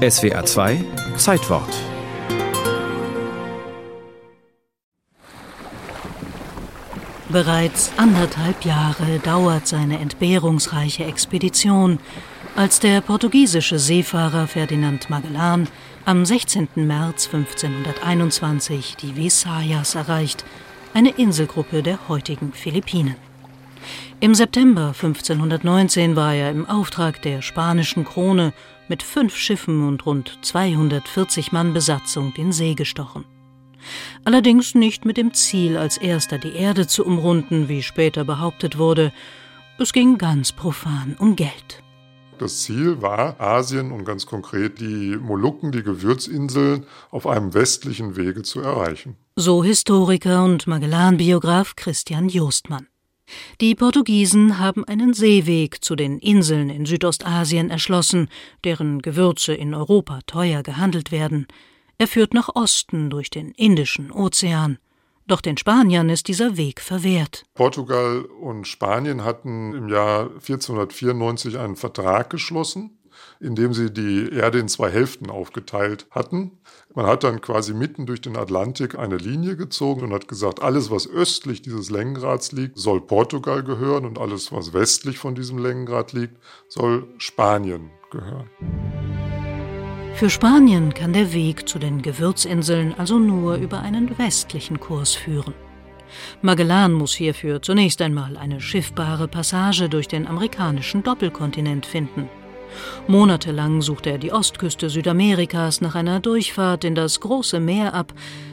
SWA 2 Zeitwort Bereits anderthalb Jahre dauert seine entbehrungsreiche Expedition, als der portugiesische Seefahrer Ferdinand Magellan am 16. März 1521 die Visayas erreicht, eine Inselgruppe der heutigen Philippinen. Im September 1519 war er im Auftrag der spanischen Krone mit fünf Schiffen und rund 240 Mann Besatzung den See gestochen. Allerdings nicht mit dem Ziel, als erster die Erde zu umrunden, wie später behauptet wurde. Es ging ganz profan um Geld. Das Ziel war Asien und ganz konkret die Molukken, die Gewürzinseln, auf einem westlichen Wege zu erreichen. So Historiker und Magellan-Biograf Christian Jostmann. Die Portugiesen haben einen Seeweg zu den Inseln in Südostasien erschlossen, deren Gewürze in Europa teuer gehandelt werden. Er führt nach Osten durch den Indischen Ozean. Doch den Spaniern ist dieser Weg verwehrt. Portugal und Spanien hatten im Jahr 1494 einen Vertrag geschlossen, in dem sie die Erde in zwei Hälften aufgeteilt hatten. Man hat dann quasi mitten durch den Atlantik eine Linie gezogen und hat gesagt, alles, was östlich dieses Längengrads liegt, soll Portugal gehören und alles, was westlich von diesem Längengrad liegt, soll Spanien gehören. Für Spanien kann der Weg zu den Gewürzinseln also nur über einen westlichen Kurs führen. Magellan muss hierfür zunächst einmal eine schiffbare Passage durch den amerikanischen Doppelkontinent finden. Monatelang sucht er die Ostküste Südamerikas nach einer Durchfahrt in das große Meer ab,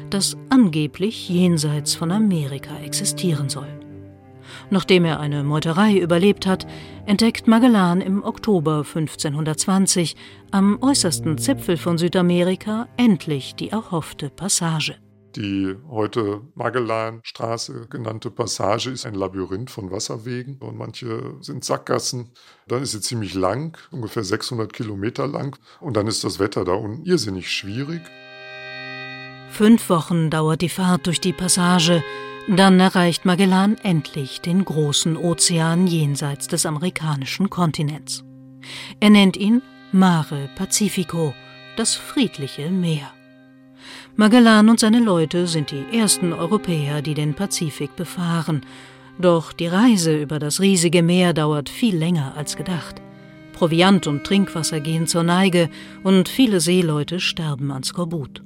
das angeblich jenseits von Amerika existieren soll. Nachdem er eine Meuterei überlebt hat, entdeckt Magellan im Oktober 1520 am äußersten Zipfel von Südamerika endlich die erhoffte Passage. Die heute Magellanstraße genannte Passage ist ein Labyrinth von Wasserwegen und manche sind Sackgassen. Dann ist sie ziemlich lang, ungefähr 600 Kilometer lang und dann ist das Wetter da unten irrsinnig schwierig. Fünf Wochen dauert die Fahrt durch die Passage, dann erreicht Magellan endlich den großen Ozean jenseits des amerikanischen Kontinents. Er nennt ihn Mare Pacifico, das friedliche Meer. Magellan und seine Leute sind die ersten Europäer, die den Pazifik befahren. Doch die Reise über das riesige Meer dauert viel länger als gedacht. Proviant und Trinkwasser gehen zur Neige und viele Seeleute sterben an Skorbut.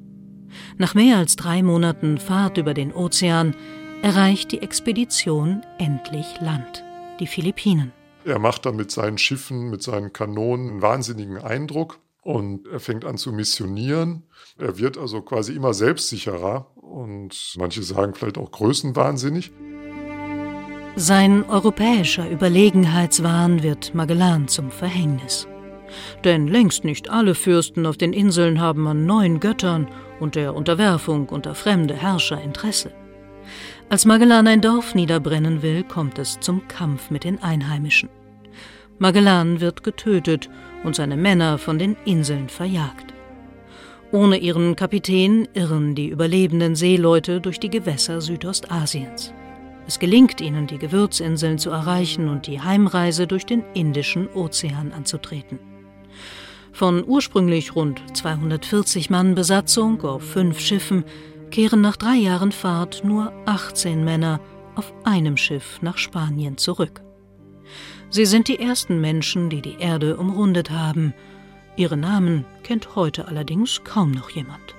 Nach mehr als drei Monaten Fahrt über den Ozean erreicht die Expedition endlich Land, die Philippinen. Er macht da mit seinen Schiffen, mit seinen Kanonen einen wahnsinnigen Eindruck und er fängt an zu missionieren. Er wird also quasi immer selbstsicherer und manche sagen vielleicht auch größenwahnsinnig. Sein europäischer Überlegenheitswahn wird Magellan zum Verhängnis. Denn längst nicht alle Fürsten auf den Inseln haben an neuen Göttern und der Unterwerfung unter fremde Herrscher Interesse. Als Magellan ein Dorf niederbrennen will, kommt es zum Kampf mit den Einheimischen. Magellan wird getötet und seine Männer von den Inseln verjagt. Ohne ihren Kapitän irren die überlebenden Seeleute durch die Gewässer Südostasiens. Es gelingt ihnen, die Gewürzinseln zu erreichen und die Heimreise durch den Indischen Ozean anzutreten. Von ursprünglich rund 240 Mann Besatzung auf fünf Schiffen kehren nach drei Jahren Fahrt nur 18 Männer auf einem Schiff nach Spanien zurück. Sie sind die ersten Menschen, die die Erde umrundet haben. Ihre Namen kennt heute allerdings kaum noch jemand.